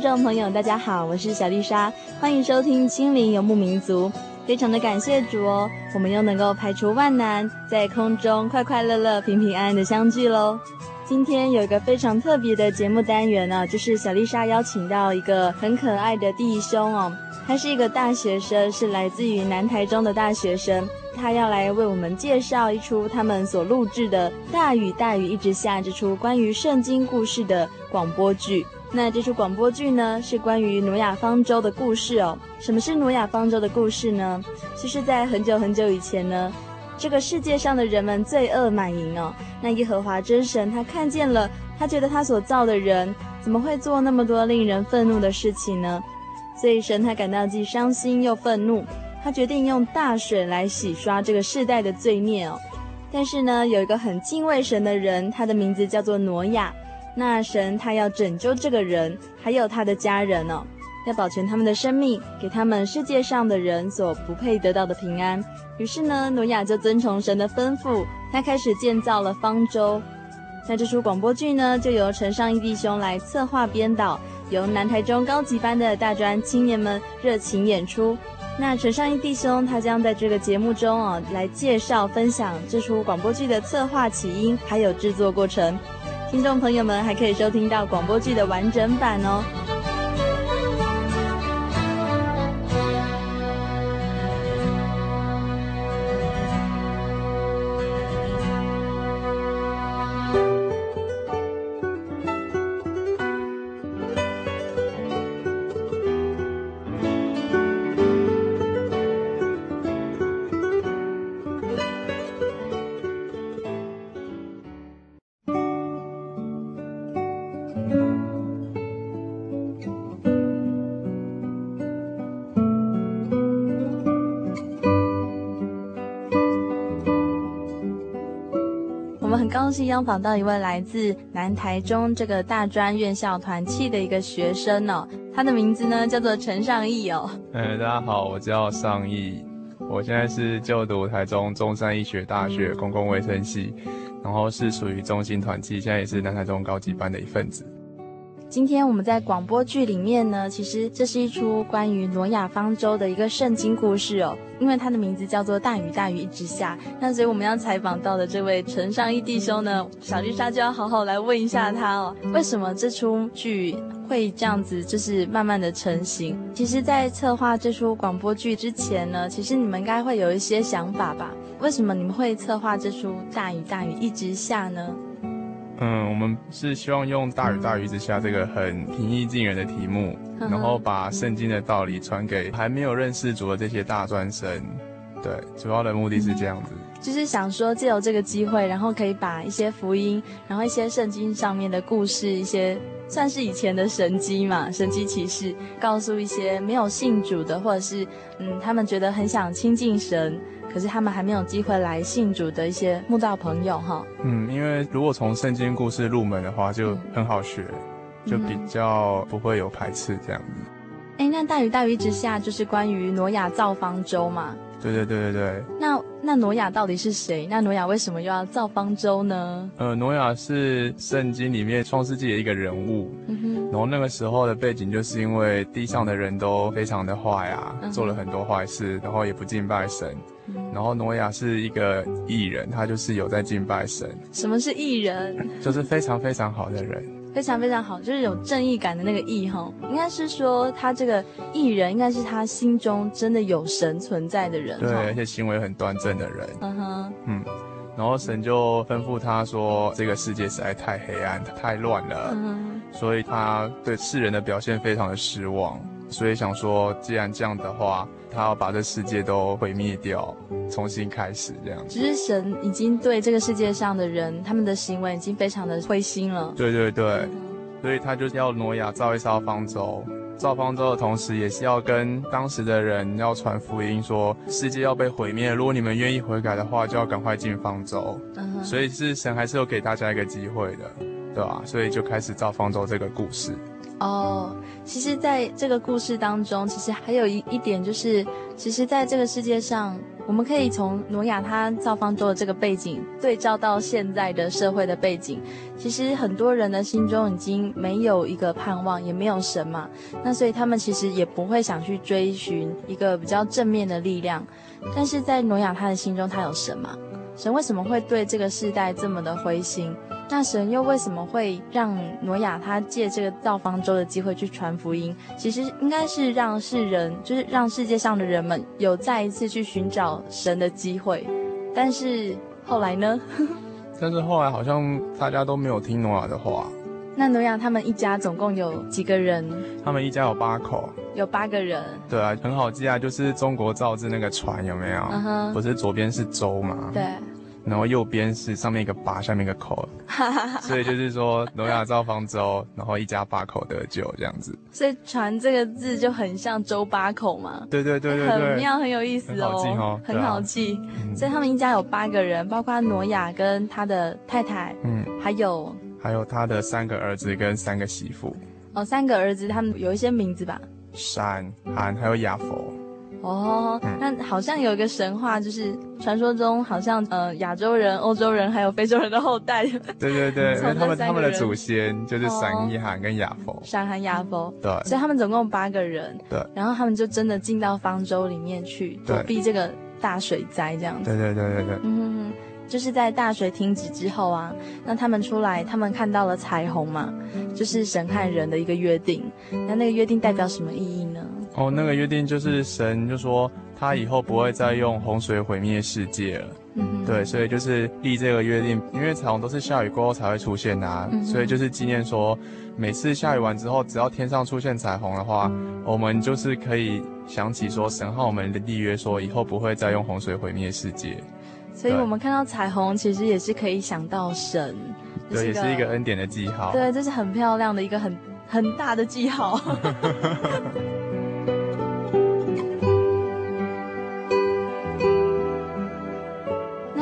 听众朋友，大家好，我是小丽莎，欢迎收听《心灵游牧民族》。非常的感谢主哦，我们又能够排除万难，在空中快快乐乐、平平安安的相聚喽。今天有一个非常特别的节目单元呢、就是小丽莎邀请到一个很可爱的弟兄哦，他是一个大学生，是来自于南台中的大学生，他要来为我们介绍一出他们所录制的《大雨大雨一直下》这出关于圣经故事的广播剧。那这出广播剧呢，是关于挪亚方舟的故事哦。什么是挪亚方舟的故事呢？其实，在很久很久以前呢，这个世界上的人们罪恶满盈哦。那耶和华真神他看见了，他觉得他所造的人怎么会做那么多令人愤怒的事情呢？所以神他感到既伤心又愤怒，他决定用大水来洗刷这个世代的罪孽哦。但是呢，有一个很敬畏神的人，他的名字叫做挪亚。那神他要拯救这个人，还有他的家人哦，要保全他们的生命，给他们世界上的人所不配得到的平安。于是呢，挪亚就遵从神的吩咐，他开始建造了方舟。那这出广播剧呢，就由陈尚义弟兄来策划编导，由南台中高级班的大专青年们热情演出。那陈尚义弟兄他将在这个节目中啊，来介绍分享这出广播剧的策划起因，还有制作过程。听众朋友们还可以收听到广播剧的完整版哦。很高兴邀访到一位来自南台中这个大专院校团契的一个学生哦，他的名字呢叫做陈尚义哦。嗯，大家好，我叫尚义，我现在是就读台中中山医学大学公共卫生系，然后是属于中心团契，现在也是南台中高级班的一份子。今天我们在广播剧里面呢，其实这是一出关于挪亚方舟的一个圣经故事哦。因为它的名字叫做《大雨大雨一直下》，那所以我们要采访到的这位陈尚义弟兄呢，小丽莎就要好好来问一下他哦，为什么这出剧会这样子，就是慢慢的成型？其实，在策划这出广播剧之前呢，其实你们应该会有一些想法吧？为什么你们会策划这出《大雨大雨一直下》呢？嗯，我们是希望用“大雨大雨之下”这个很平易近人的题目，然后把圣经的道理传给还没有认识主的这些大专生。对，主要的目的是这样子，就是想说借由这个机会，然后可以把一些福音，然后一些圣经上面的故事，一些算是以前的神迹嘛，神迹奇事，告诉一些没有信主的，或者是嗯，他们觉得很想亲近神。可是他们还没有机会来信主的一些慕道朋友哈。嗯，因为如果从圣经故事入门的话，就很好学，就比较不会有排斥这样子。哎，那大鱼大鱼之下就是关于挪亚造方舟嘛？对对对对对。那那挪亚到底是谁？那挪亚为什么又要造方舟呢？呃，挪亚是圣经里面创世纪的一个人物。嗯哼。然后那个时候的背景就是因为地上的人都非常的坏啊，嗯、做了很多坏事，然后也不敬拜神。嗯、然后挪亚是一个义人，他就是有在敬拜神。什么是义人？就是非常非常好的人。非常非常好，就是有正义感的那个义哈，应该是说他这个艺人，应该是他心中真的有神存在的人，对，而且行为很端正的人。嗯哼，嗯，然后神就吩咐他说，这个世界实在太黑暗、太乱了，嗯，所以他对世人的表现非常的失望，所以想说，既然这样的话。他要把这世界都毁灭掉，重新开始这样。只是神已经对这个世界上的人，他们的行为已经非常的灰心了。对对对，嗯、所以他就是要挪亚造一艘方舟，造方舟的同时，也是要跟当时的人要传福音，说世界要被毁灭，如果你们愿意悔改的话，就要赶快进方舟。嗯，所以是神还是有给大家一个机会的，对吧？所以就开始造方舟这个故事。哦，其实，在这个故事当中，其实还有一一点就是，其实，在这个世界上，我们可以从挪亚他造方舟的这个背景对照到现在的社会的背景，其实很多人的心中已经没有一个盼望，也没有神嘛，那所以他们其实也不会想去追寻一个比较正面的力量，但是在挪亚他的心中，他有神嘛？神为什么会对这个世代这么的灰心？那神又为什么会让挪亚他借这个造方舟的机会去传福音？其实应该是让世人，就是让世界上的人们有再一次去寻找神的机会。但是后来呢？但是后来好像大家都没有听挪亚的话。那挪亚他们一家总共有几个人？他们一家有八口，有八个人。对啊，很好记啊，就是中国造字那个船有没有？嗯哼，不是左边是舟吗？对。然后右边是上面一个八，下面一个口，所以就是说挪亚造方舟，然后一家八口得救这样子。所以“船”这个字就很像周八口嘛。对对对对，很妙，很有意思哦，很好记哦，很好记。所以他们一家有八个人，包括挪亚跟他的太太，嗯，还有还有他的三个儿子跟三个媳妇。哦，三个儿子，他们有一些名字吧？闪、韩还有雅弗。哦，那好像有一个神话，就是传说中好像呃亚洲人、欧洲人还有非洲人的后代。对对对，因为他们他们的祖先就是闪、含跟亚佛。闪、寒雅佛。对。所以他们总共八个人。对。然后他们就真的进到方舟里面去躲避这个大水灾，这样子。对对对对对。嗯，就是在大水停止之后啊，那他们出来，他们看到了彩虹嘛，就是神和人的一个约定。那那个约定代表什么意义呢？哦，那个约定就是神就说他以后不会再用洪水毁灭世界了。嗯，对，所以就是立这个约定，因为彩虹都是下雨过后才会出现呐啊，嗯，所以就是纪念说，每次下雨完之后，只要天上出现彩虹的话，我们就是可以想起说神和我们的立约，说以后不会再用洪水毁灭世界。所以我们看到彩虹，其实也是可以想到神，对，也是一个恩典的记号。对，这是很漂亮的一个很很大的记号。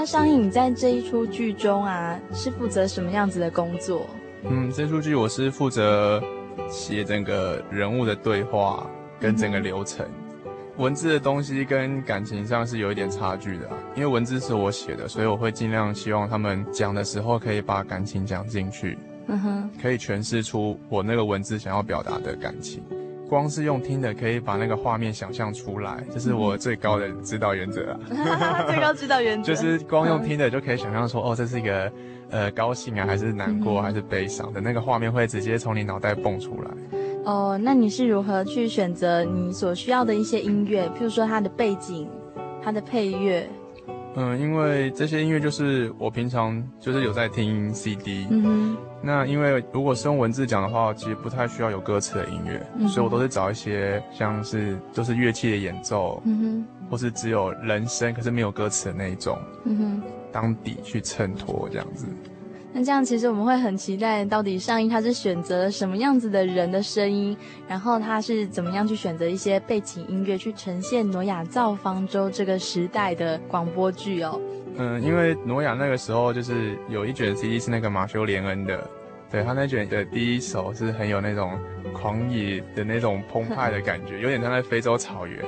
尚义，你在这一出剧中啊，是负责什么样子的工作？嗯，这出剧我是负责写整个人物的对话跟整个流程。嗯、文字的东西跟感情上是有一点差距的，啊，因为文字是我写的，所以我会尽量希望他们讲的时候可以把感情讲进去，嗯哼，可以诠释出我那个文字想要表达的感情。光是用听的，可以把那个画面想象出来，这是我最高的指导原则啊！最高指导原则就是光用听的就可以想象说，哦，这是一个呃高兴啊，还是难过，还是悲伤的那个画面会直接从你脑袋蹦出来。哦，那你是如何去选择你所需要的一些音乐？譬如说它的背景、它的配乐。嗯，因为这些音乐就是我平常就是有在听 CD。嗯哼。那因为如果是用文字讲的话，其实不太需要有歌词的音乐，嗯、所以我都是找一些像是就是乐器的演奏，嗯哼，或是只有人声可是没有歌词的那一种，嗯哼，当底去衬托这样子。那这样其实我们会很期待，到底上一他是选择什么样子的人的声音，然后他是怎么样去选择一些背景音乐去呈现挪亚造方舟这个时代的广播剧哦。嗯，因为挪亚那个时候就是有一卷 CD 是那个马修·连恩的。对，他那卷的第一首是很有那种狂野的那种澎湃的感觉，有点像在非洲草原。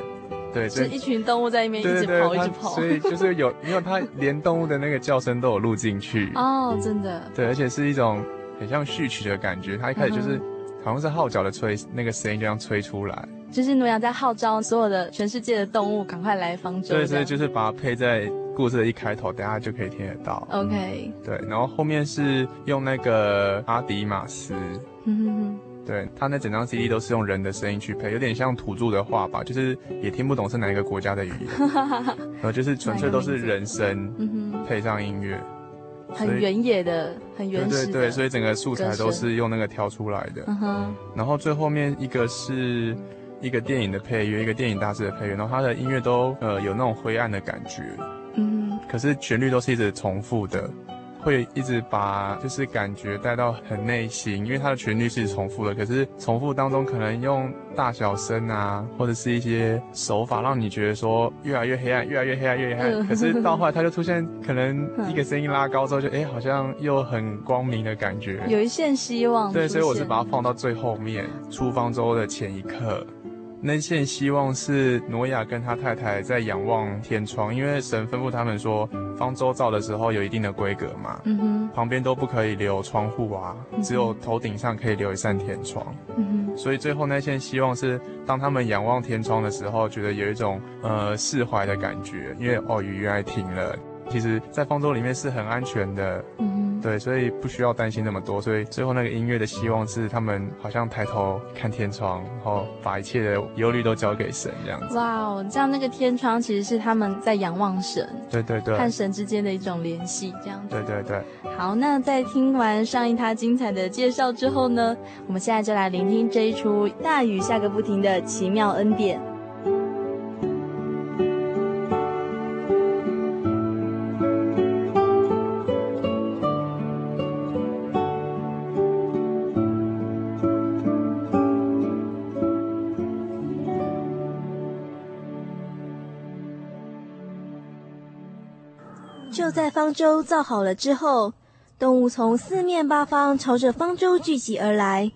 对，是一群动物在那边一直跑，一直跑。所以就是有，因为它连动物的那个叫声都有录进去。哦，真的。对，而且是一种很像序曲的感觉。它一开始就是好像是号角的吹，那个声音就这样吹出来。就是诺亚在号召所有的全世界的动物赶快来方舟。对，所以就是把它配在故事的一开头，等下就可以听得到。OK。对，然后后面是用那个阿迪马斯。嗯哼哼。对，他那整张 CD 都是用人的声音去配，有点像土著的话吧，就是也听不懂是哪一个国家的语言，然 后就是纯粹都是人声配上音乐，很原野的，很原始的。对对对，所以整个素材都是用那个挑出来的。然后最后面一个是一个电影的配乐，一个电影大师的配乐，然后他的音乐都呃有那种灰暗的感觉，嗯，可是旋律都是一直重复的。会一直把就是感觉带到很内心，因为它的旋律是重复的，可是重复当中可能用大小声啊，或者是一些手法，让你觉得说越来越黑暗，越来越黑暗，越来越黑暗。可是到后来它就出现，可能一个声音拉高之后就，就哎好像又很光明的感觉，有一线希望。对，所以我是把它放到最后面，出方舟的前一刻。那线希望是挪亚跟他太太在仰望天窗，因为神吩咐他们说，方舟造的时候有一定的规格嘛，嗯哼，旁边都不可以留窗户啊，只有头顶上可以留一扇天窗，嗯哼，所以最后那线希望是当他们仰望天窗的时候，觉得有一种呃释怀的感觉，因为哦雨原来停了，其实在方舟里面是很安全的，嗯哼。对，所以不需要担心那么多。所以最后那个音乐的希望是，他们好像抬头看天窗，然后把一切的忧虑都交给神这样子。哇哦，这样那个天窗其实是他们在仰望神，对对对，和神之间的一种联系，这样子。对对对。好，那在听完上一他精彩的介绍之后呢，我们现在就来聆听这一出大雨下个不停的奇妙恩典。方舟造好了之后，动物从四面八方朝着方舟聚集而来。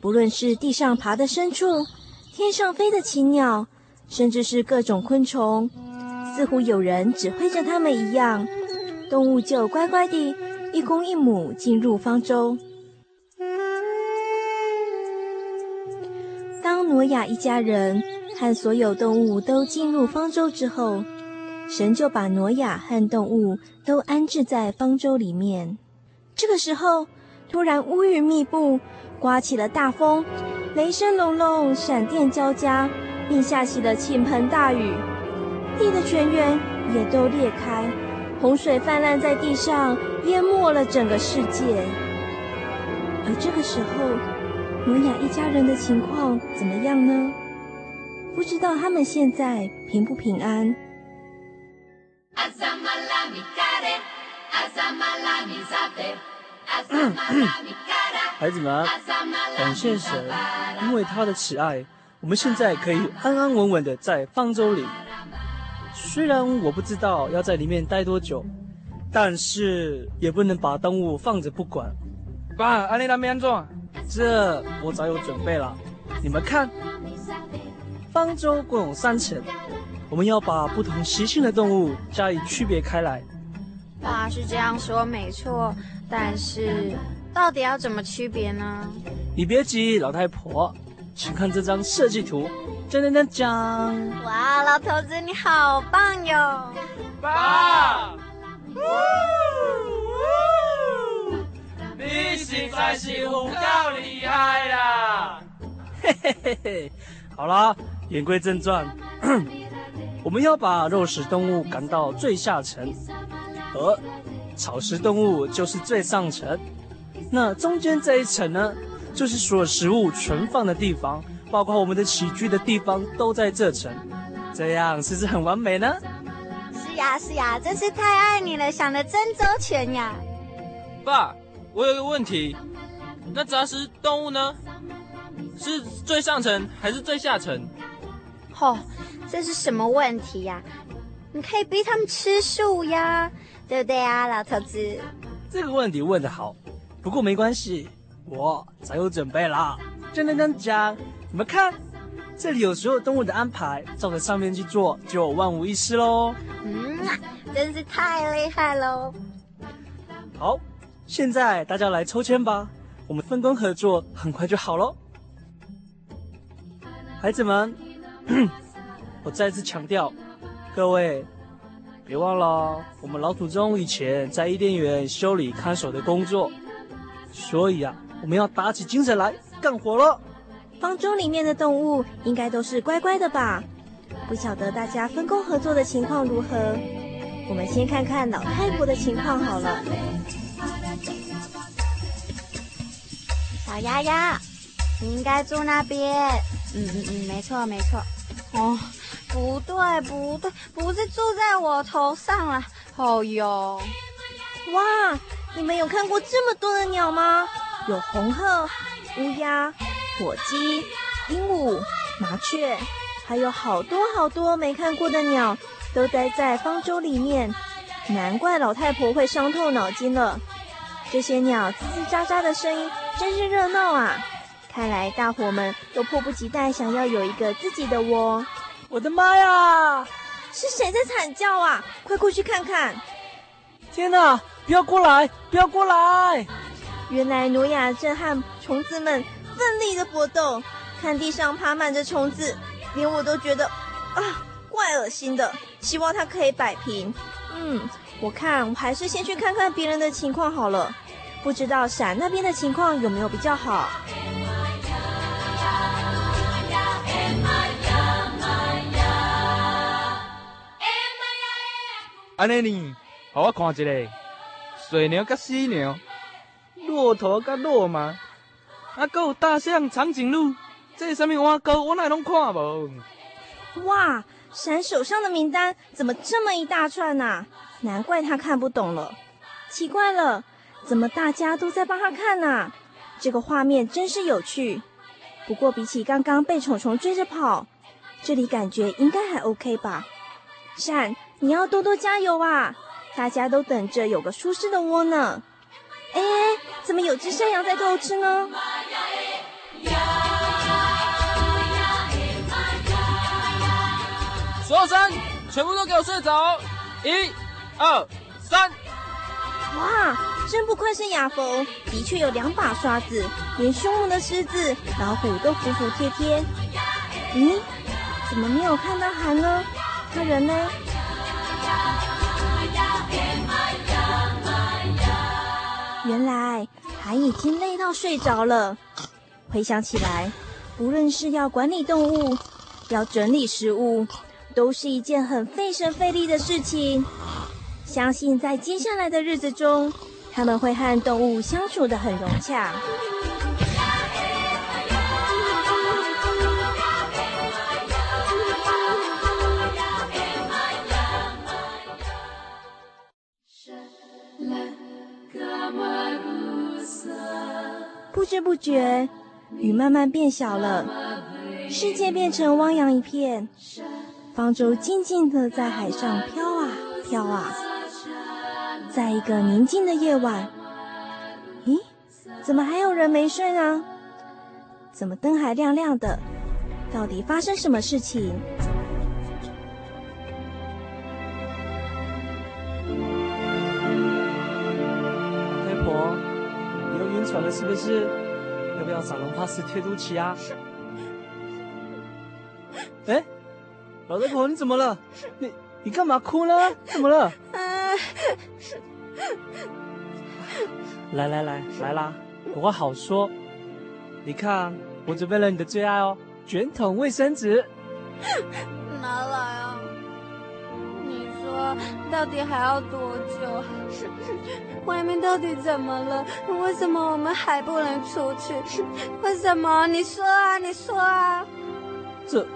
不论是地上爬的牲畜，天上飞的禽鸟，甚至是各种昆虫，似乎有人指挥着他们一样，动物就乖乖地一公一母进入方舟。当挪亚一家人和所有动物都进入方舟之后，神就把挪亚和动物都安置在方舟里面。这个时候，突然乌云密布，刮起了大风，雷声隆隆，闪电交加，并下起了倾盆大雨，地的泉源也都裂开，洪水泛滥在地上，淹没了整个世界。而这个时候，挪亚一家人的情况怎么样呢？不知道他们现在平不平安？孩子们，感谢神，因为他的慈爱，我们现在可以安安稳稳的在方舟里。虽然我不知道要在里面待多久，但是也不能把动物放着不管。爸，安利那边做，这我早有准备了。你们看，方舟共有三层。我们要把不同习性的动物加以区别开来。爸是这样说没错，但是到底要怎么区别呢？你别急，老太婆，请看这张设计图。锵锵锵锵！哇，老头子你好棒哟！爸，呜呜，你实在是够厉害啦！嘿嘿嘿嘿，好啦，言归正传。我们要把肉食动物赶到最下层，而草食动物就是最上层。那中间这一层呢，就是所有食物存放的地方，包括我们的起居的地方都在这层。这样是不是很完美呢？是呀，是呀，真是太爱你了，想得真周全呀。爸，我有个问题，那杂食动物呢？是最上层还是最下层？吼。这是什么问题呀？你可以逼他们吃素呀，对不对啊，老头子？这个问题问得好，不过没关系，我早有准备了。真的这样讲，你们看，这里有所有动物的安排，照着上面去做，就万无一失喽。嗯，真是太厉害喽！好，现在大家来抽签吧，我们分工合作，很快就好喽。孩子们，我再次强调，各位别忘了，我们老祖宗以前在伊甸园修理看守的工作，所以啊，我们要打起精神来干活了。方舟里面的动物应该都是乖乖的吧？不晓得大家分工合作的情况如何？我们先看看老太婆的情况好了。小丫丫，你应该住那边。嗯嗯嗯，没错没错。哦，不对不对，不是住在我头上了。哦哟，哇，你们有看过这么多的鸟吗？有红鹤、乌鸦。火鸡、鹦鹉、麻雀，还有好多好多没看过的鸟，都待在方舟里面。难怪老太婆会伤透脑筋了。这些鸟吱吱喳喳的声音真是热闹啊！看来大伙们都迫不及待想要有一个自己的窝。我的妈呀！是谁在惨叫啊？快过去看看！天哪！不要过来！不要过来！原来挪亚正和虫子们。奋力的搏斗，看地上爬满着虫子，连我都觉得啊，怪恶心的。希望它可以摆平。嗯，我看我还是先去看看别人的情况好了。不知道闪那边的情况有没有比较好？安妮妮，好我看一下，水牛跟犀牛，骆驼跟骆马。啊，还有大象、长颈鹿，这是什么碗糕？我哪拢看无？哇，闪手上的名单怎么这么一大串呐？难怪他看不懂了。奇怪了，怎么大家都在帮他看呐？这个画面真是有趣。不过比起刚刚被虫虫追着跑，这里感觉应该还 OK 吧？闪，你要多多加油啊！大家都等着有个舒适的窝呢。哎，怎么有只山羊在偷吃呢？所有山全部都给我睡着！一、二、三！哇，真不愧是亚佛，的确有两把刷子，连凶猛的狮子、老虎都服服帖帖。咦，怎么没有看到韩呢？他人呢？原来还已经累到睡着了。回想起来，不论是要管理动物，要整理食物，都是一件很费神费力的事情。相信在接下来的日子中，他们会和动物相处得很融洽。知不觉，雨慢慢变小了，世界变成汪洋一片，方舟静静的在海上飘啊飘啊。在一个宁静的夜晚，咦，怎么还有人没睡呢？怎么灯还亮亮的？到底发生什么事情？婆你又晕船了是不是？要不要撒隆帕斯贴肚脐啊？哎，老太婆，你怎么了？你你干嘛哭呢？怎么了？来来来来啦，有话好说。你看，我准备了你的最爱哦，卷筒卫生纸。拿来啊！你说到底还要多久？外面到底怎么了？为什么我们还不能出去？为什么？你说啊，你说啊！这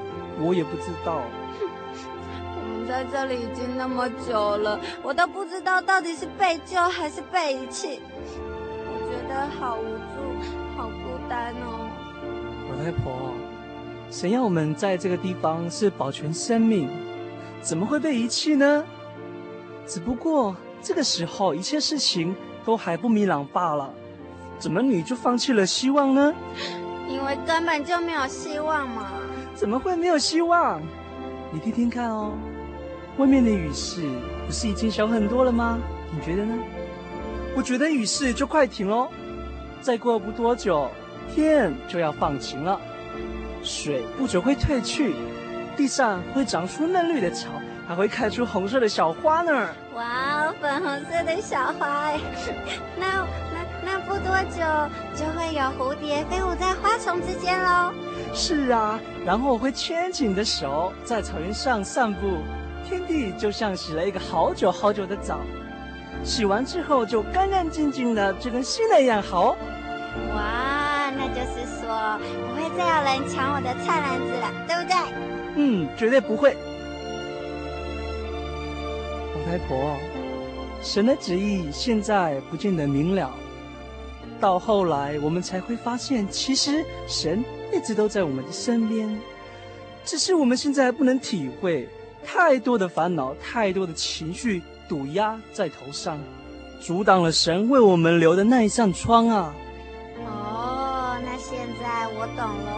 我也不知道。我们在这里已经那么久了，我都不知道到底是被救还是被遗弃。我觉得好无助，好孤单哦。老太婆，谁要我们在这个地方是保全生命，怎么会被遗弃呢？只不过。这个时候，一切事情都还不明朗罢了。怎么你就放弃了希望呢？因为根本就没有希望嘛。怎么会没有希望？你听听看哦，外面的雨势不是已经小很多了吗？你觉得呢？我觉得雨势就快停喽，再过不多久，天就要放晴了，水不久会退去，地上会长出嫩绿的草，还会开出红色的小花呢。哇，粉红色的小花哎，那那那不多久就会有蝴蝶飞舞在花丛之间喽。是啊，然后我会牵起你的手，在草原上散步，天地就像洗了一个好久好久的澡，洗完之后就干干净净的，就跟新的一样好。哇，那就是说不会再有人抢我的菜篮子了，对不对？嗯，绝对不会。老太婆，神的旨意现在不见得明了，到后来我们才会发现，其实神。一直都在我们的身边，只是我们现在不能体会。太多的烦恼，太多的情绪堵压在头上，阻挡了神为我们留的那一扇窗啊！哦，那现在我懂了。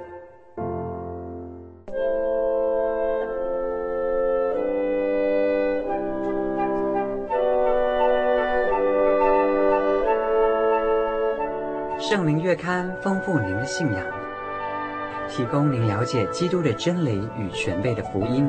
圣灵月刊丰富您的信仰，提供您了解基督的真理与全备的福音。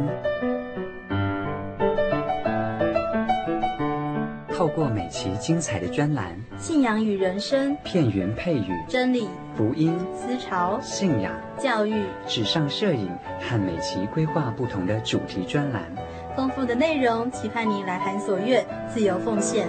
透过每期精彩的专栏，信仰与人生，片源配语，真理、福音、思潮、信仰、教育、纸上摄影和每期规划不同的主题专栏，丰富的内容，期盼您来函所阅，自由奉献。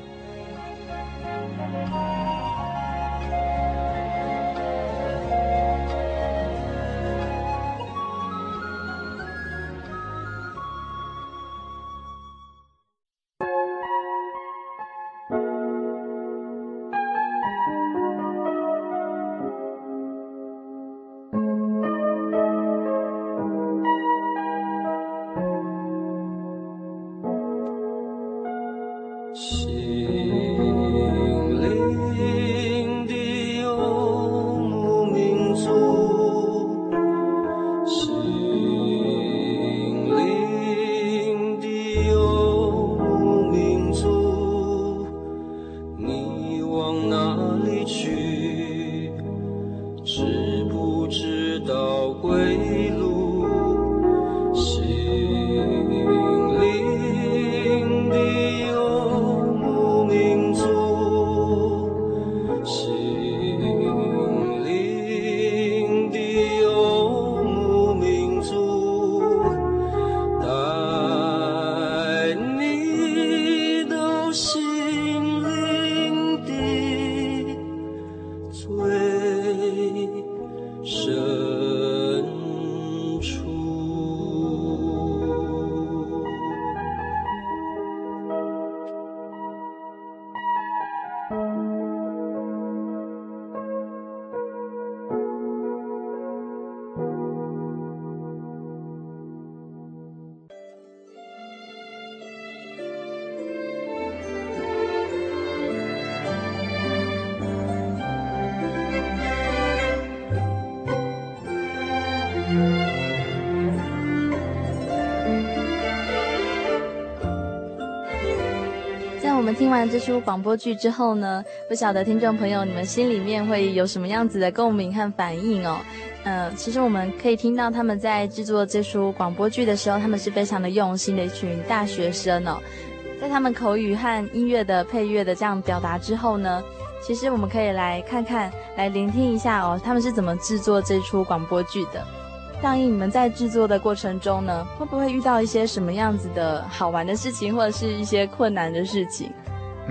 往哪里去？出广播剧之后呢，不晓得听众朋友你们心里面会有什么样子的共鸣和反应哦。嗯、其实我们可以听到他们在制作这出广播剧的时候，他们是非常的用心的一群大学生哦。在他们口语和音乐的配乐的这样表达之后呢，其实我们可以来看看，来聆听一下哦，他们是怎么制作这出广播剧的。大英，你们在制作的过程中呢，会不会遇到一些什么样子的好玩的事情，或者是一些困难的事情？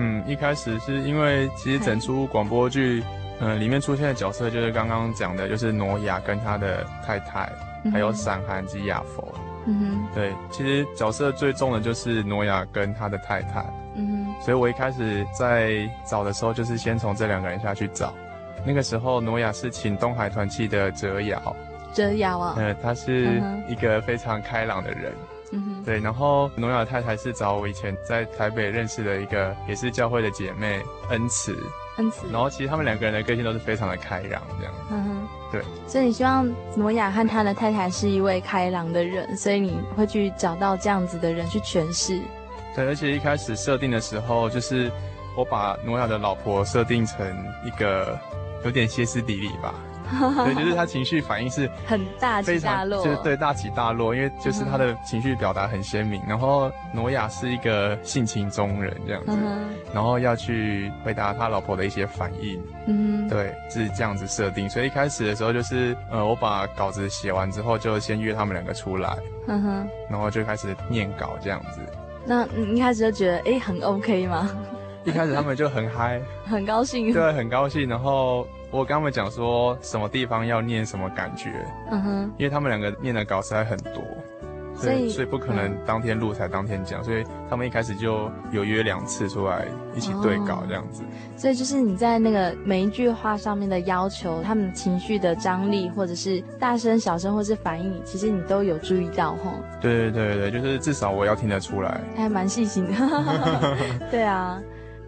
嗯，一开始是因为其实整出广播剧，嗯、呃，里面出现的角色就是刚刚讲的，就是挪亚跟他的太太，嗯、还有闪寒及亚佛。嗯哼，对，其实角色最重的就是挪亚跟他的太太。嗯哼，所以我一开始在找的时候，就是先从这两个人下去找。那个时候，挪亚是请东海团契的哲尧。哲尧啊？呃，他是一个非常开朗的人。嗯哼，对，然后诺亚太太是找我以前在台北认识的一个，也是教会的姐妹恩慈。恩慈。然后其实他们两个人的个性都是非常的开朗，这样。嗯哼，对。所以你希望诺亚和他的太太是一位开朗的人，所以你会去找到这样子的人去诠释。对，而且一开始设定的时候，就是我把诺亚的老婆设定成一个有点歇斯底里吧。对，就是他情绪反应是很大起大落，就是对大起大落，因为就是他的情绪表达很鲜明。然后挪亚是一个性情中人这样子，然后要去回答他老婆的一些反应。嗯，对，是这样子设定。所以一开始的时候就是，呃，我把稿子写完之后，就先约他们两个出来，嗯哼，然后就开始念稿这样子。那你一开始就觉得哎很 OK 吗？一开始他们就很嗨，很高兴，对，很高兴，然后。我跟他们讲说什么地方要念什么感觉，嗯哼，因为他们两个念的稿实在很多，所以所以不可能当天录才当天讲，所以他们一开始就有约两次出来一起对稿这样子。所以就是你在那个每一句话上面的要求，他们情绪的张力，或者是大声、小声，或是反应，其实你都有注意到吼。对对对对，就是至少我要听得出来，还蛮细心的。对啊。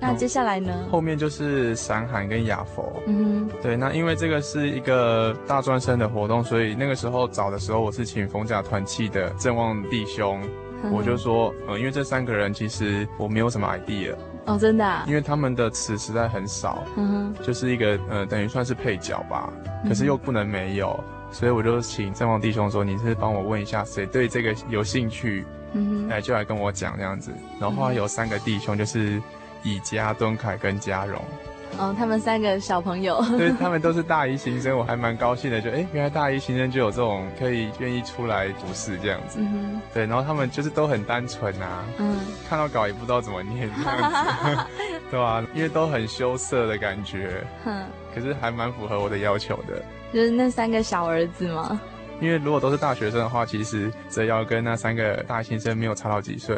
那接下来呢？后面就是闪寒跟雅佛。嗯哼，对，那因为这个是一个大专生的活动，所以那个时候找的时候，我是请逢甲团契的正旺弟兄，嗯、我就说，呃，因为这三个人其实我没有什么 idea。哦，真的、啊？因为他们的词实在很少，嗯哼，就是一个呃，等于算是配角吧，可是又不能没有，嗯、所以我就请正旺弟兄说，你是帮我问一下谁对这个有兴趣，嗯哼，来就来跟我讲这样子。然后后来有三个弟兄就是。以嘉、敦凯跟嘉荣，哦，他们三个小朋友，对，他们都是大一新生，我还蛮高兴的，就哎，原来大一新生就有这种可以愿意出来服侍这样子，嗯哼，对，然后他们就是都很单纯啊，嗯，看到稿也不知道怎么念这样子，对吧、啊？因为都很羞涩的感觉，哼，可是还蛮符合我的要求的，就是那三个小儿子吗？因为如果都是大学生的话，其实哲尧跟那三个大一新生没有差到几岁。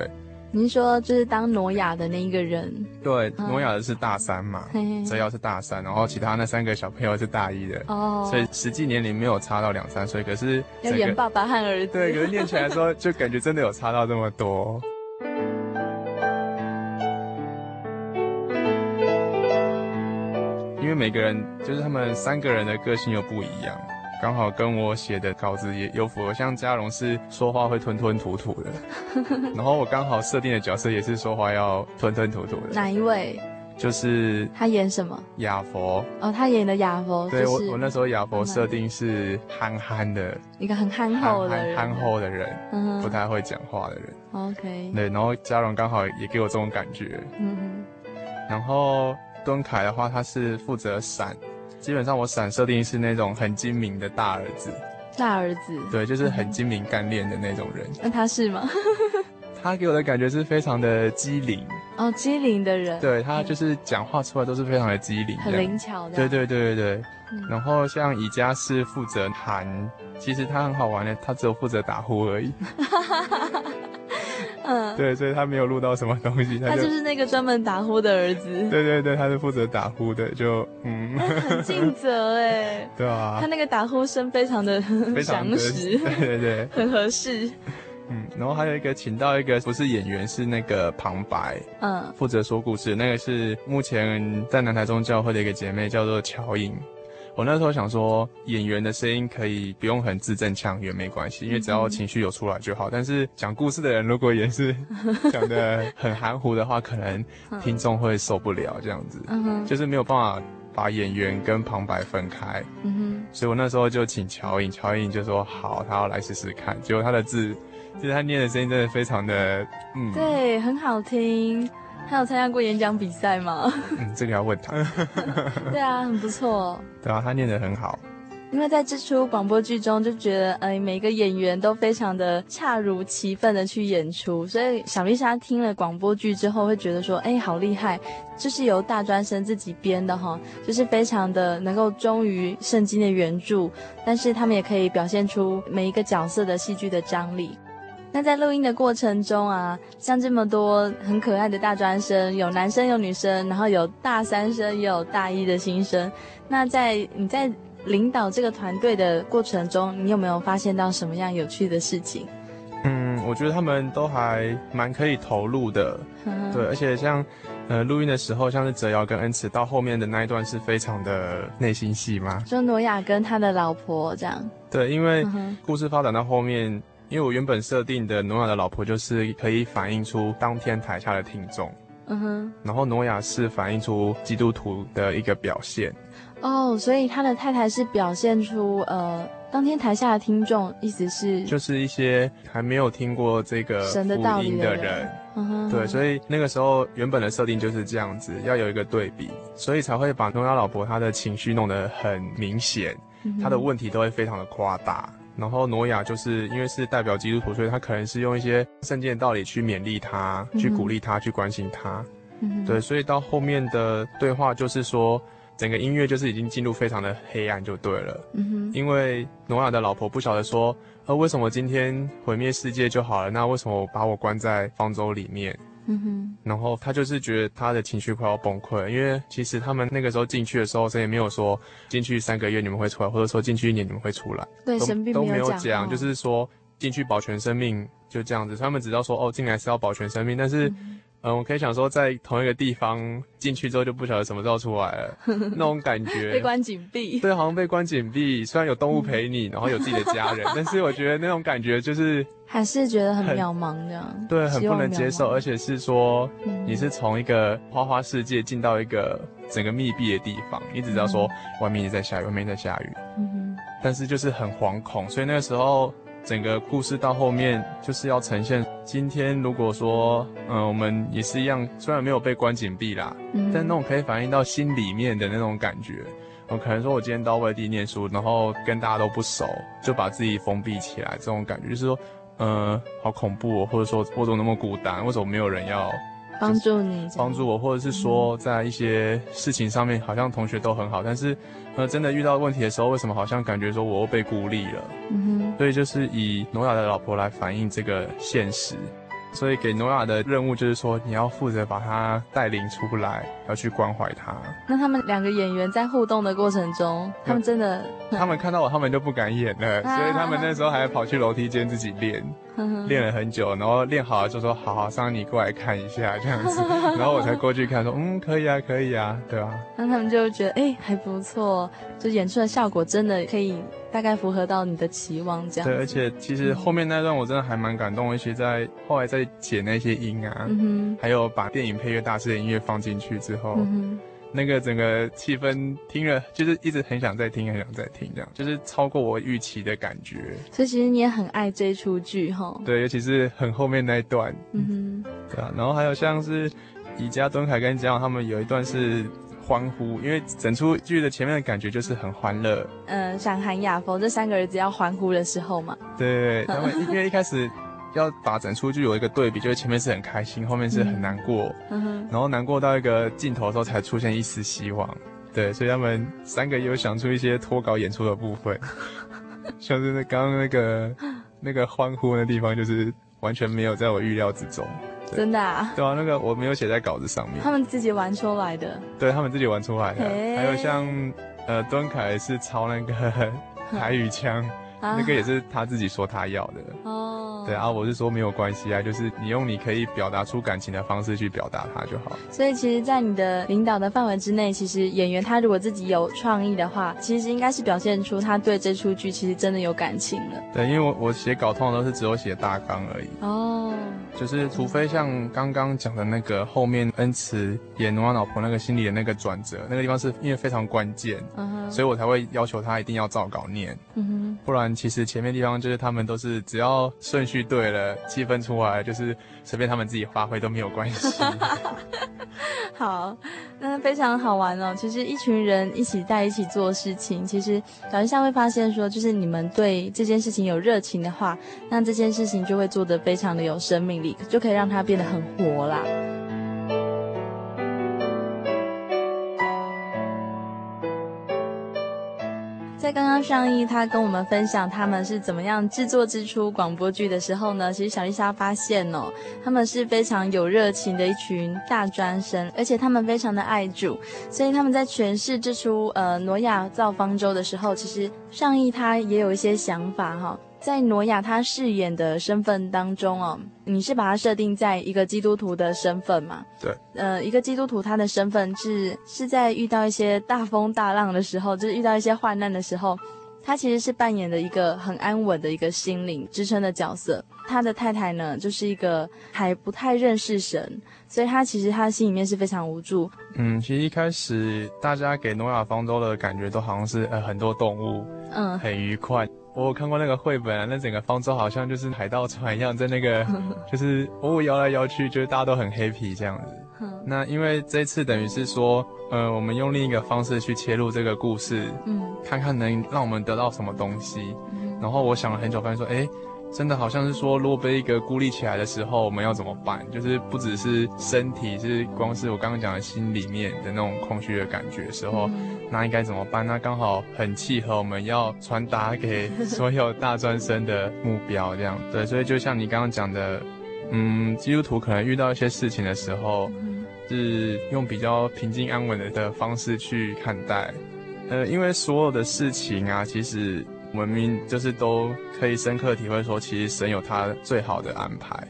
您说就是当诺亚的那一个人？对诺亚的是大三嘛所以要是大三然后其他那三个小朋友是大一的哦。所以实际年龄没有差到两三岁可是要演爸爸和儿子。对可是念起来的时候 就感觉真的有差到这么多。因为每个人就是他们三个人的个性又不一样。刚好跟我写的稿子也有符合。像嘉荣是说话会吞吞吐吐的，然后我刚好设定的角色也是说话要吞吞吐吐的。哪一位？就是他演什么？亚佛哦，他演的亚佛。对，就是、我我那时候亚佛设定是憨憨的，一个很憨厚的人，憨厚的人，嗯，不太会讲话的人。OK。对，然后嘉荣刚好也给我这种感觉。嗯哼。然后敦凯的话，他是负责闪，基本上我闪设定是那种很精明的大儿子。大儿子。对，就是很精明干练的那种人。那、嗯、他是吗？他给我的感觉是非常的机灵哦，机灵的人，对，他就是讲话出来都是非常的机灵，很灵巧的。对对对对对。嗯、然后像以家是负责弹，其实他很好玩的，他只有负责打呼而已。嗯，对，所以他没有录到什么东西。他就，是那个专门打呼的儿子。对对对，他是负责打呼的，就嗯，很尽责哎。对啊。他那个打呼声非常的非常的详实，对对对，很合适。嗯，然后还有一个请到一个不是演员，是那个旁白，嗯，负责说故事。那个是目前在南台中教会的一个姐妹，叫做乔颖。我那时候想说，演员的声音可以不用很字正腔圆，没关系，因为只要情绪有出来就好。嗯、但是讲故事的人如果也是 讲得很含糊的话，可能听众会受不了这样子，嗯，就是没有办法把演员跟旁白分开。嗯哼，所以我那时候就请乔颖，乔颖就说好，他要来试试看。结果他的字。其实他念的声音真的非常的，嗯，对，很好听。他有参加过演讲比赛吗？嗯，这个要问他。对啊，很不错。对啊，他念得很好。因为在这出广播剧中，就觉得，哎，每个演员都非常的恰如其分的去演出，所以小丽莎听了广播剧之后，会觉得说，哎，好厉害，就是由大专生自己编的哈，就是非常的能够忠于圣经的原著，但是他们也可以表现出每一个角色的戏剧的张力。那在录音的过程中啊，像这么多很可爱的大专生，有男生有女生，然后有大三生也有大一的新生。那在你在领导这个团队的过程中，你有没有发现到什么样有趣的事情？嗯，我觉得他们都还蛮可以投入的，对，而且像呃录音的时候，像是哲尧跟恩慈到后面的那一段是非常的内心戏嘛？就挪亚跟他的老婆这样。对，因为故事发展到后面。因为我原本设定的挪亚的老婆就是可以反映出当天台下的听众，嗯哼，然后挪亚是反映出基督徒的一个表现，哦，所以他的太太是表现出呃当天台下的听众，意思是就是一些还没有听过这个神的道理的人，嗯哼，对，所以那个时候原本的设定就是这样子，要有一个对比，所以才会把挪亚老婆她的情绪弄得很明显，她的问题都会非常的夸大。然后挪亚就是因为是代表基督徒，所以他可能是用一些圣经的道理去勉励他，去鼓励他，去关心他。嗯，对，所以到后面的对话就是说，整个音乐就是已经进入非常的黑暗就对了。嗯哼，因为挪亚的老婆不晓得说，呃，为什么今天毁灭世界就好了？那为什么把我关在方舟里面？嗯哼，然后他就是觉得他的情绪快要崩溃了，因为其实他们那个时候进去的时候，谁也没有说进去三个月你们会出来，或者说进去一年你们会出来，对，都没有讲，哦、就是说进去保全生命就这样子，他们只知道说哦进来是要保全生命，但是嗯、呃，我可以想说在同一个地方进去之后就不晓得什么时候出来了，那种感觉 被关紧闭，对，好像被关紧闭，虽然有动物陪你，然后有自己的家人，但是我觉得那种感觉就是。还是觉得很渺茫这样，对，很不能接受，而且是说，你是从一个花花世界进到一个整个密闭的地方，你只知道说外面在下雨，外面在下雨，嗯哼，但是就是很惶恐，所以那个时候整个故事到后面就是要呈现，今天如果说，嗯，我们也是一样，虽然没有被关紧闭啦，嗯，但那种可以反映到心里面的那种感觉，我可能说我今天到外地念书，然后跟大家都不熟，就把自己封闭起来，这种感觉就是说。呃，好恐怖哦，或者说我怎么那么孤单？为什么没有人要帮助你？帮助我，或者是说在一些事情上面，好像同学都很好，但是呃，真的遇到问题的时候，为什么好像感觉说我又被孤立了？嗯哼，所以就是以诺亚的老婆来反映这个现实。所以给诺亚的任务就是说，你要负责把他带领出来，要去关怀他。那他们两个演员在互动的过程中，他们真的，他们看到我，他们就不敢演了，啊、所以他们那时候还跑去楼梯间自己练。练了很久，然后练好了就说：“好好，桑尼过来看一下这样子。”然后我才过去看，说：“嗯，可以啊，可以啊，对吧？”那他们就觉得：“哎、欸，还不错，就演出的效果真的可以大概符合到你的期望这样。”对，而且其实后面那段我真的还蛮感动，尤其在后来在剪那些音啊，嗯、还有把电影配乐大师的音乐放进去之后。嗯那个整个气氛听了，就是一直很想再听，很想再听，这样就是超过我预期的感觉。所以其实你也很爱这出剧哈？对，尤其是很后面那一段。嗯哼。对啊，然后还有像是以家、敦凯跟贾他们有一段是欢呼，因为整出剧的前面的感觉就是很欢乐。嗯，像韩雅峰这三个儿子要欢呼的时候嘛。对，他们因为一开始。要把整出剧有一个对比，就是前面是很开心，后面是很难过，嗯、然后难过到一个尽头的时候才出现一丝希望。对，所以他们三个也有想出一些脱稿演出的部分，像是那刚刚那个那个欢呼的地方，就是完全没有在我预料之中。真的啊？对啊，那个我没有写在稿子上面。他们自己玩出来的。对，他们自己玩出来的。还有像呃，敦凯是抄那个 台语腔。那个也是他自己说他要的。哦，对啊，我是说没有关系啊，就是你用你可以表达出感情的方式去表达它就好。所以其实，在你的领导的范围之内，其实演员他如果自己有创意的话，其实应该是表现出他对这出剧其实真的有感情了。对，因为我我写稿通常都是只有写大纲而已。哦，就是除非像刚刚讲的那个后面恩慈演龙王老婆那个心理的那个转折，那个地方是因为非常关键，所以我才会要求他一定要照稿念，嗯哼，不然。其实前面地方就是他们都是只要顺序对了，气氛出来，就是随便他们自己发挥都没有关系。好，那非常好玩哦。其实一群人一起在一起做事情，其实小丽莎会发现说，就是你们对这件事情有热情的话，那这件事情就会做得非常的有生命就可以让它变得很活啦。在刚刚上一，他跟我们分享他们是怎么样制作这出广播剧的时候呢，其实小丽莎发现哦，他们是非常有热情的一群大专生，而且他们非常的爱主，所以他们在诠释这出呃挪亚造方舟的时候，其实上一他也有一些想法哈。在挪亚他饰演的身份当中哦，你是把他设定在一个基督徒的身份嘛？对。呃，一个基督徒他的身份是是在遇到一些大风大浪的时候，就是遇到一些患难的时候，他其实是扮演的一个很安稳的一个心灵支撑的角色。他的太太呢，就是一个还不太认识神，所以他其实他心里面是非常无助。嗯，其实一开始大家给诺亚方舟的感觉都好像是呃很多动物，嗯，很愉快。我有看过那个绘本啊，那整个方舟好像就是海盗船一样，在那个 就是哦摇来摇去，就是大家都很 happy 这样子。那因为这次等于是说，呃，我们用另一个方式去切入这个故事，嗯，看看能让我们得到什么东西。然后我想了很久，发现说，哎。真的好像是说，如果被一个孤立起来的时候，我们要怎么办？就是不只是身体，是光是我刚刚讲的心里面的那种空虚的感觉时候，那应该怎么办？那刚好很契合我们要传达给所有大专生的目标，这样对。所以就像你刚刚讲的，嗯，基督徒可能遇到一些事情的时候，是用比较平静安稳的的方式去看待。呃，因为所有的事情啊，其实。我们就是都可以深刻体会说，其实神有他最好的安排。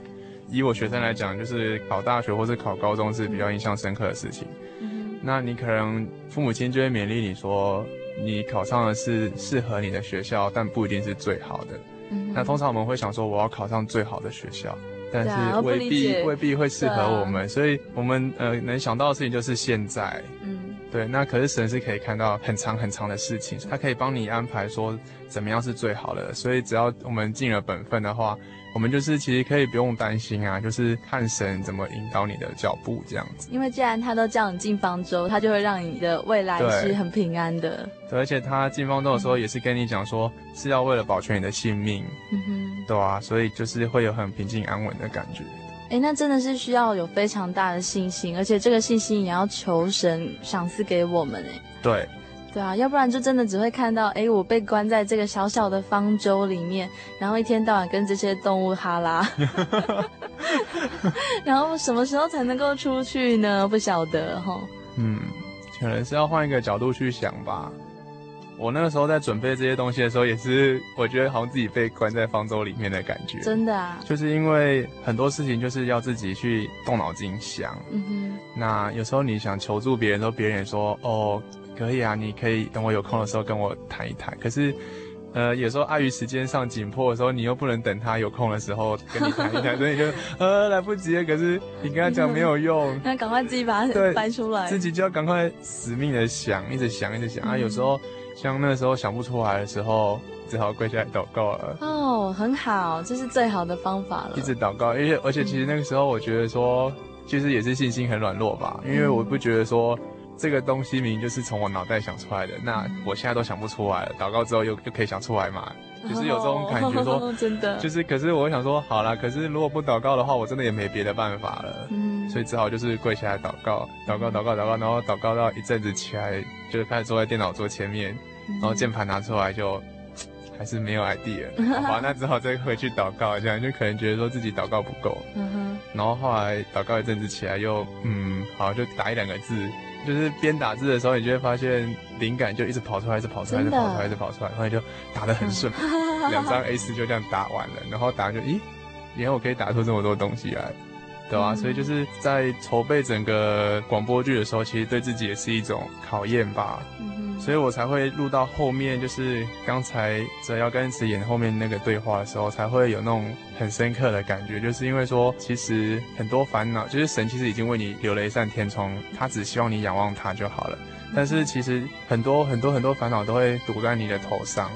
以我学生来讲，就是考大学或是考高中是比较印象深刻的事情。嗯、那你可能父母亲就会勉励你说，你考上的是适合你的学校，但不一定是最好的。嗯、那通常我们会想说，我要考上最好的学校，但是未必未必会适合我们。啊、所以我们呃能想到的事情就是现在。嗯对，那可是神是可以看到很长很长的事情，他可以帮你安排说怎么样是最好的，所以只要我们尽了本分的话，我们就是其实可以不用担心啊，就是看神怎么引导你的脚步这样子。因为既然他都叫你进方舟，他就会让你的未来是很平安的。而且他进方舟的时候也是跟你讲说是要为了保全你的性命，嗯哼，对啊，所以就是会有很平静安稳的感觉。哎，那真的是需要有非常大的信心，而且这个信心也要求神赏赐给我们。哎，对，对啊，要不然就真的只会看到，哎，我被关在这个小小的方舟里面，然后一天到晚跟这些动物哈拉，然后什么时候才能够出去呢？不晓得哈。嗯，可能是要换一个角度去想吧。我那个时候在准备这些东西的时候，也是我觉得好像自己被关在方舟里面的感觉。真的啊，就是因为很多事情就是要自己去动脑筋想。嗯哼。那有时候你想求助别人，说别人也说哦可以啊，你可以等我有空的时候跟我谈一谈。可是。呃，有时候碍于时间上紧迫的时候，你又不能等他有空的时候跟你谈一谈，所以就呃来不及了。可是你跟他讲没有用，那赶快自己把它掰出来，自己就要赶快死命的想，一直想，一直想、嗯、啊。有时候像那个时候想不出来的时候，只好跪下来祷告了。哦，很好，这是最好的方法了。一直祷告，而且而且其实那个时候我觉得说，其实也是信心很软弱吧，因为我不觉得说。这个东西明明就是从我脑袋想出来的，那我现在都想不出来了。祷告之后又又可以想出来嘛？就是有这种感觉说，说 真的，就是可是我想说，好啦，可是如果不祷告的话，我真的也没别的办法了。嗯，所以只好就是跪下来祷告，祷告，祷告，祷告，然后祷告到一阵子起来，就开始坐在电脑桌前面，然后键盘拿出来就还是没有 idea，好吧，那只好再回去祷告，一下就可能觉得说自己祷告不够。嗯哼，然后后来祷告一阵子起来又嗯，好就打一两个字。就是边打字的时候，你就会发现灵感就一直跑出来，一直跑出来，一直跑出来，一直跑出来，然后你就打得很顺，两张 A 四就这样打完了。然后打完就，咦，原来我可以打出这么多东西来，对吧？所以就是在筹备整个广播剧的时候，其实对自己也是一种考验吧。所以我才会录到后面，就是刚才哲尧跟慈演后面那个对话的时候，才会有那种很深刻的感觉，就是因为说，其实很多烦恼，就是神其实已经为你留了一扇天窗，他只希望你仰望他就好了。但是其实很多很多很多烦恼都会堵在你的头上，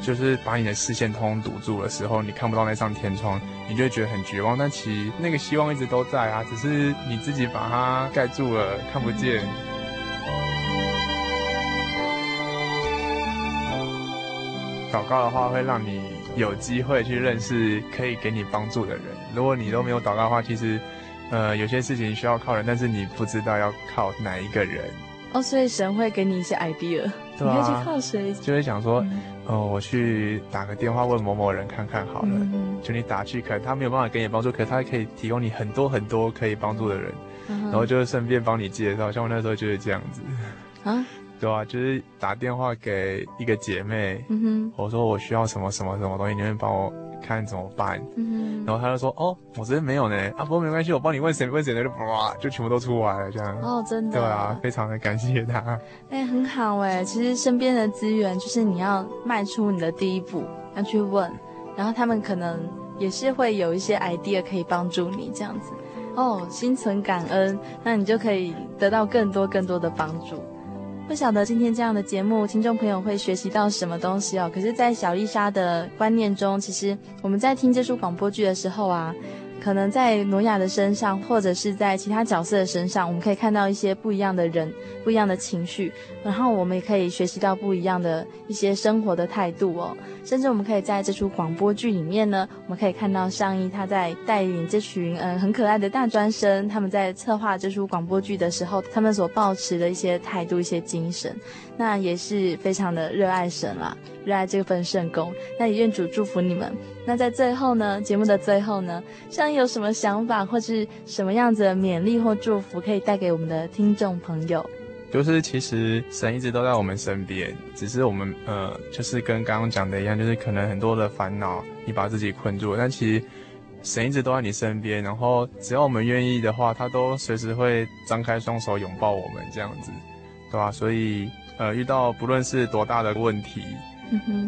就是把你的视线通通堵住的时候，你看不到那扇天窗，你就会觉得很绝望。但其实那个希望一直都在啊，只是你自己把它盖住了，看不见。祷告的话，会让你有机会去认识可以给你帮助的人。如果你都没有祷告的话，其实，呃，有些事情需要靠人，但是你不知道要靠哪一个人。哦，所以神会给你一些 idea，你可以去靠谁？就会想说，哦、嗯呃，我去打个电话问某某人看看好了。嗯、就你打去，可能他没有办法给你帮助，可是他可以提供你很多很多可以帮助的人，嗯、然后就顺便帮你介绍。像我那时候就是这样子。啊。对啊，就是打电话给一个姐妹，嗯哼，我说我需要什么什么什么东西，你们帮我看怎么办？嗯哼，然后她就说，哦，我这边没有呢，啊，不过没关系，我帮你问谁问谁的，就哇，就全部都出来了，这样。哦，真的。对啊，非常的感谢她。哎、欸，很好哎，其实身边的资源就是你要迈出你的第一步，要去问，然后他们可能也是会有一些 idea 可以帮助你这样子。哦，心存感恩，那你就可以得到更多更多的帮助。不晓得今天这样的节目，听众朋友会学习到什么东西哦？可是，在小丽莎的观念中，其实我们在听这出广播剧的时候啊。可能在挪亚的身上，或者是在其他角色的身上，我们可以看到一些不一样的人，不一样的情绪，然后我们也可以学习到不一样的一些生活的态度哦。甚至我们可以在这出广播剧里面呢，我们可以看到上一他在带领这群嗯很可爱的大专生，他们在策划这出广播剧的时候，他们所抱持的一些态度、一些精神，那也是非常的热爱神啦，热爱这份圣工。那也愿主祝福你们。那在最后呢，节目的最后呢，像有什么想法或是什么样子的勉励或祝福，可以带给我们的听众朋友？就是其实神一直都在我们身边，只是我们呃，就是跟刚刚讲的一样，就是可能很多的烦恼你把自己困住，但其实神一直都在你身边，然后只要我们愿意的话，他都随时会张开双手拥抱我们这样子，对吧？所以呃，遇到不论是多大的问题。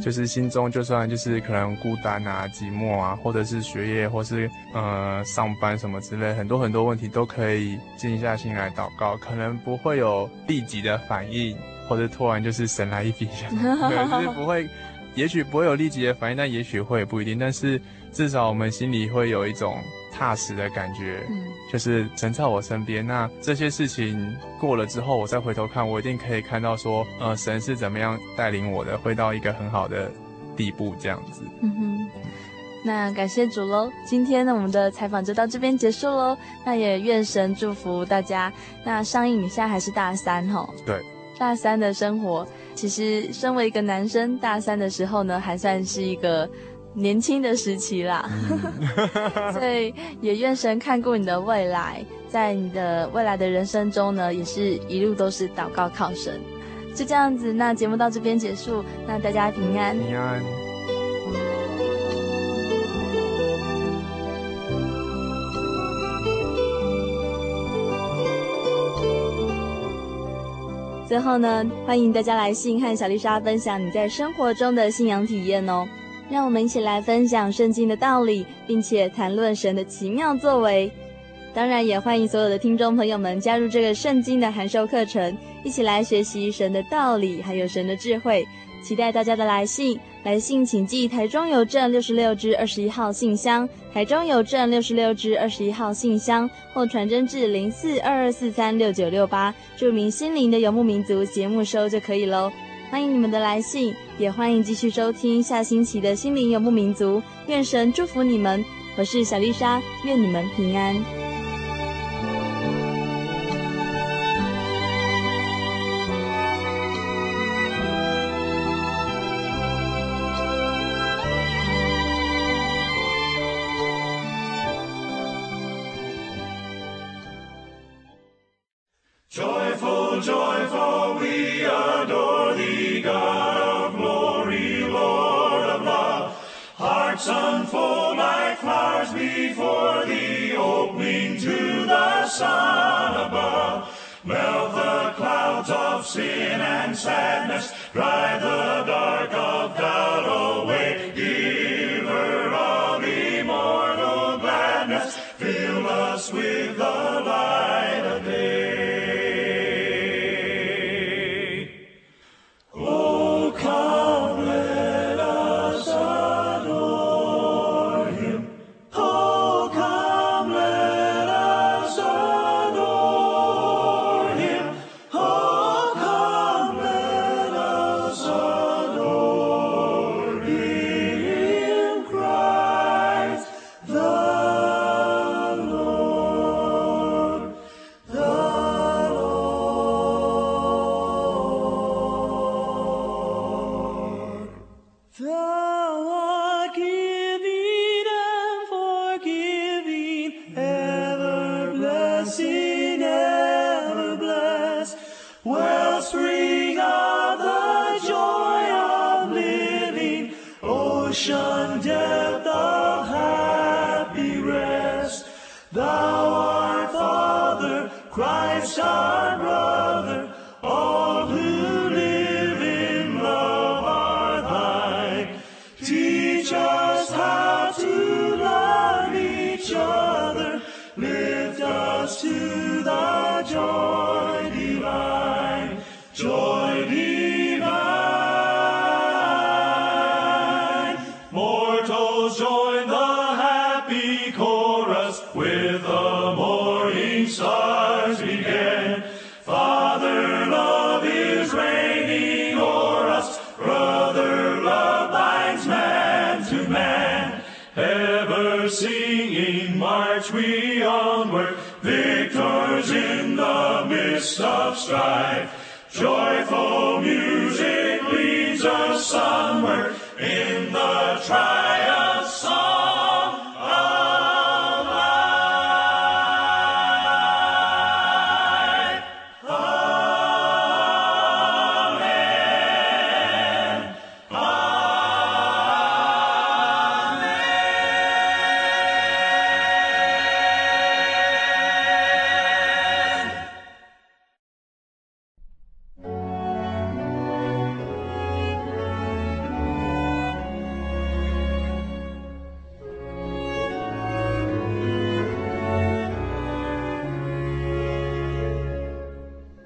就是心中就算就是可能孤单啊、寂寞啊，或者是学业，或是呃上班什么之类，很多很多问题都可以静下心来祷告，可能不会有立即的反应，或者突然就是神来一笔，对，就是不会，也许不会有立即的反应，但也许会不一定，但是至少我们心里会有一种。踏实的感觉，嗯，就是神在我身边。那这些事情过了之后，我再回头看，我一定可以看到说，呃，神是怎么样带领我的，会到一个很好的地步，这样子。嗯哼，那感谢主喽。今天呢，我们的采访就到这边结束喽。那也愿神祝福大家。那上映你现在还是大三哦？对，大三的生活，其实身为一个男生，大三的时候呢，还算是一个。年轻的时期啦，所以也愿神看顾你的未来，在你的未来的人生中呢，也是一路都是祷告靠神。就这样子，那节目到这边结束，那大家平安。平安。最后呢，欢迎大家来信和小丽莎分享你在生活中的信仰体验哦。让我们一起来分享圣经的道理，并且谈论神的奇妙作为。当然，也欢迎所有的听众朋友们加入这个圣经的函授课程，一起来学习神的道理，还有神的智慧。期待大家的来信，来信请寄台中邮政六十六支二十一号信箱，台中邮政六十六支二十一号信箱，或传真至零四二二四三六九六八，注明心灵的游牧民族节目收就可以喽。欢迎你们的来信，也欢迎继续收听下星期的心灵游牧民族。愿神祝福你们，我是小丽莎，愿你们平安。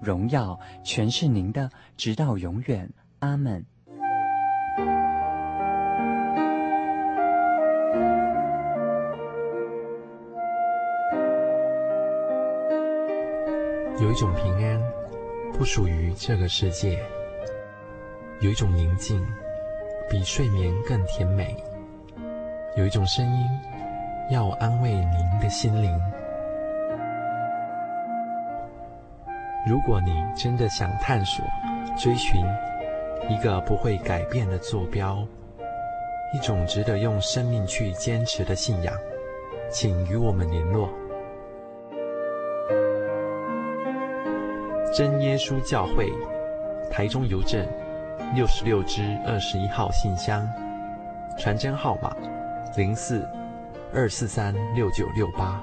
荣耀全是您的，直到永远。阿门。有一种平安，不属于这个世界。有一种宁静，比睡眠更甜美。有一种声音，要安慰您的心灵。如果你真的想探索、追寻一个不会改变的坐标，一种值得用生命去坚持的信仰，请与我们联络。真耶稣教会，台中邮政六十六支二十一号信箱，传真号码零四二四三六九六八。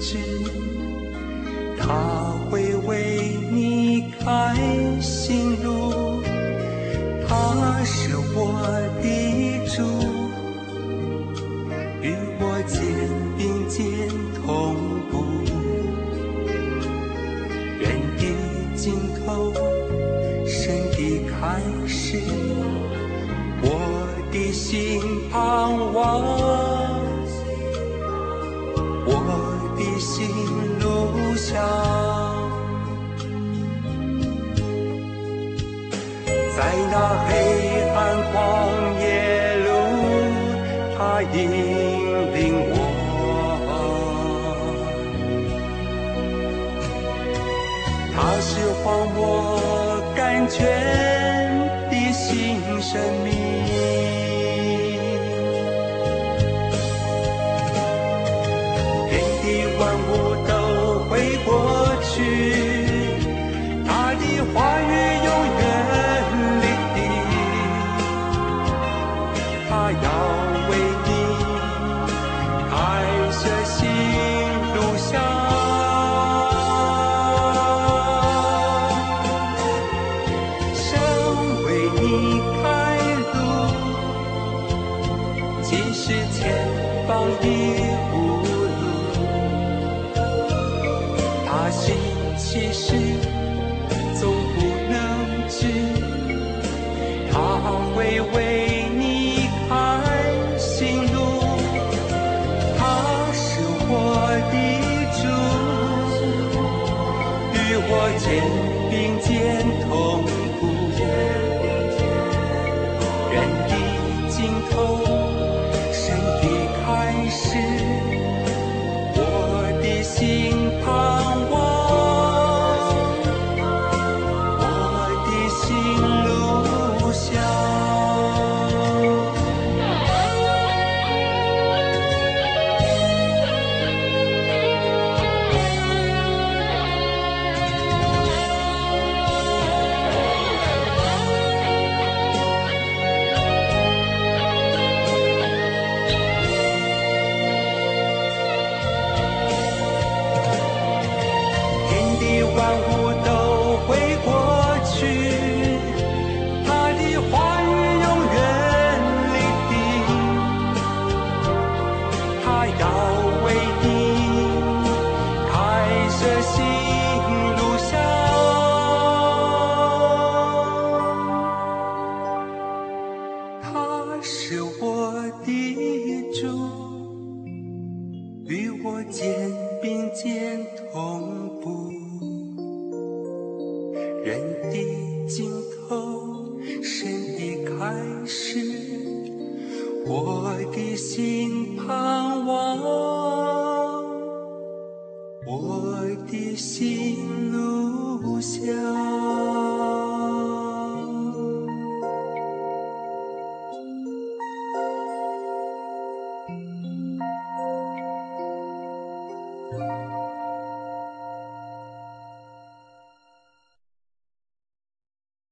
我我肩并肩同